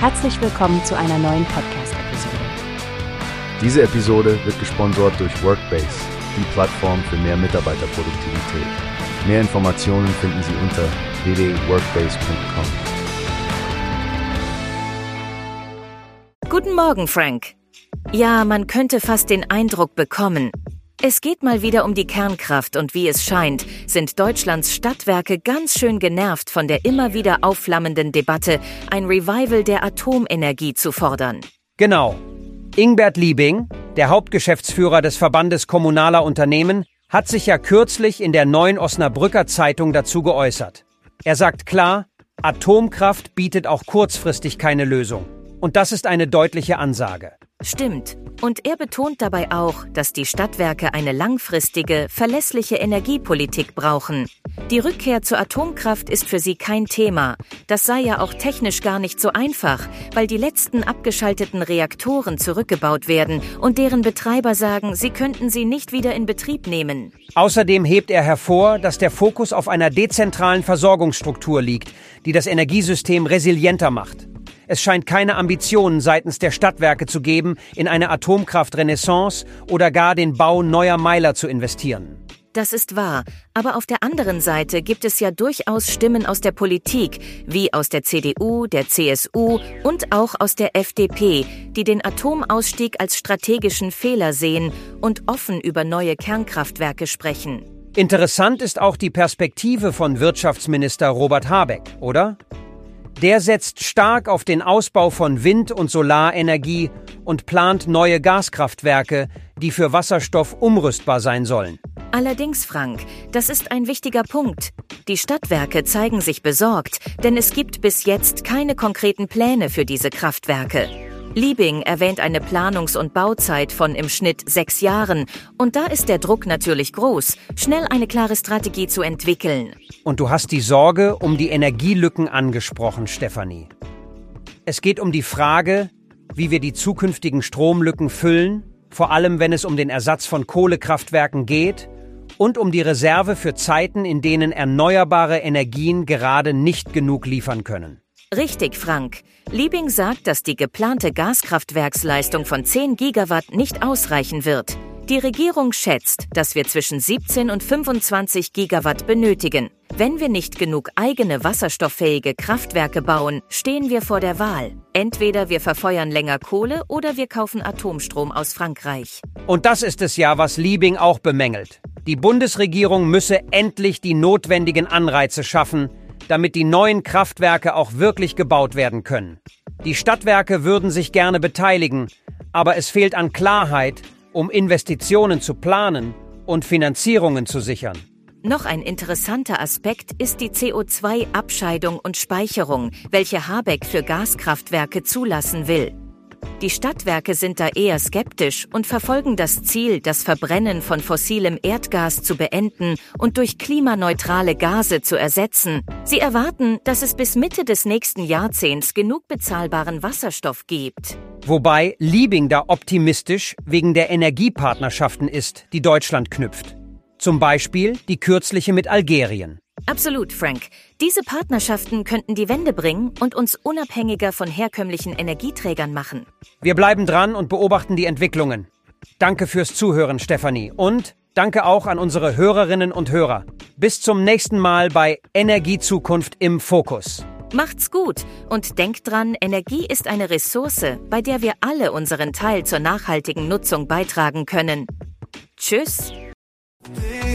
Herzlich willkommen zu einer neuen Podcast-Episode. Diese Episode wird gesponsert durch Workbase, die Plattform für mehr Mitarbeiterproduktivität. Mehr Informationen finden Sie unter www.workbase.com. Guten Morgen, Frank. Ja, man könnte fast den Eindruck bekommen, es geht mal wieder um die Kernkraft und wie es scheint, sind Deutschlands Stadtwerke ganz schön genervt von der immer wieder aufflammenden Debatte, ein Revival der Atomenergie zu fordern. Genau. Ingbert Liebing, der Hauptgeschäftsführer des Verbandes kommunaler Unternehmen, hat sich ja kürzlich in der neuen Osnabrücker Zeitung dazu geäußert. Er sagt klar, Atomkraft bietet auch kurzfristig keine Lösung. Und das ist eine deutliche Ansage. Stimmt. Und er betont dabei auch, dass die Stadtwerke eine langfristige, verlässliche Energiepolitik brauchen. Die Rückkehr zur Atomkraft ist für sie kein Thema. Das sei ja auch technisch gar nicht so einfach, weil die letzten abgeschalteten Reaktoren zurückgebaut werden und deren Betreiber sagen, sie könnten sie nicht wieder in Betrieb nehmen. Außerdem hebt er hervor, dass der Fokus auf einer dezentralen Versorgungsstruktur liegt, die das Energiesystem resilienter macht. Es scheint keine Ambitionen seitens der Stadtwerke zu geben, in eine Atomkraftrenaissance oder gar den Bau neuer Meiler zu investieren. Das ist wahr, aber auf der anderen Seite gibt es ja durchaus Stimmen aus der Politik, wie aus der CDU, der CSU und auch aus der FDP, die den Atomausstieg als strategischen Fehler sehen und offen über neue Kernkraftwerke sprechen. Interessant ist auch die Perspektive von Wirtschaftsminister Robert Habeck, oder? Der setzt stark auf den Ausbau von Wind- und Solarenergie und plant neue Gaskraftwerke, die für Wasserstoff umrüstbar sein sollen. Allerdings, Frank, das ist ein wichtiger Punkt. Die Stadtwerke zeigen sich besorgt, denn es gibt bis jetzt keine konkreten Pläne für diese Kraftwerke. Liebing erwähnt eine Planungs- und Bauzeit von im Schnitt sechs Jahren. Und da ist der Druck natürlich groß, schnell eine klare Strategie zu entwickeln. Und du hast die Sorge um die Energielücken angesprochen, Stefanie. Es geht um die Frage, wie wir die zukünftigen Stromlücken füllen, vor allem wenn es um den Ersatz von Kohlekraftwerken geht und um die Reserve für Zeiten, in denen erneuerbare Energien gerade nicht genug liefern können. Richtig, Frank. Liebing sagt, dass die geplante Gaskraftwerksleistung von 10 Gigawatt nicht ausreichen wird. Die Regierung schätzt, dass wir zwischen 17 und 25 Gigawatt benötigen. Wenn wir nicht genug eigene wasserstofffähige Kraftwerke bauen, stehen wir vor der Wahl. Entweder wir verfeuern länger Kohle oder wir kaufen Atomstrom aus Frankreich. Und das ist es ja, was Liebing auch bemängelt. Die Bundesregierung müsse endlich die notwendigen Anreize schaffen, damit die neuen Kraftwerke auch wirklich gebaut werden können. Die Stadtwerke würden sich gerne beteiligen, aber es fehlt an Klarheit, um Investitionen zu planen und Finanzierungen zu sichern. Noch ein interessanter Aspekt ist die CO2-Abscheidung und Speicherung, welche Habeck für Gaskraftwerke zulassen will. Die Stadtwerke sind da eher skeptisch und verfolgen das Ziel, das Verbrennen von fossilem Erdgas zu beenden und durch klimaneutrale Gase zu ersetzen. Sie erwarten, dass es bis Mitte des nächsten Jahrzehnts genug bezahlbaren Wasserstoff gibt. Wobei Liebing da optimistisch wegen der Energiepartnerschaften ist, die Deutschland knüpft. Zum Beispiel die kürzliche mit Algerien. Absolut, Frank. Diese Partnerschaften könnten die Wende bringen und uns unabhängiger von herkömmlichen Energieträgern machen. Wir bleiben dran und beobachten die Entwicklungen. Danke fürs Zuhören, Stefanie. Und danke auch an unsere Hörerinnen und Hörer. Bis zum nächsten Mal bei Energiezukunft im Fokus. Macht's gut und denkt dran, Energie ist eine Ressource, bei der wir alle unseren Teil zur nachhaltigen Nutzung beitragen können. Tschüss.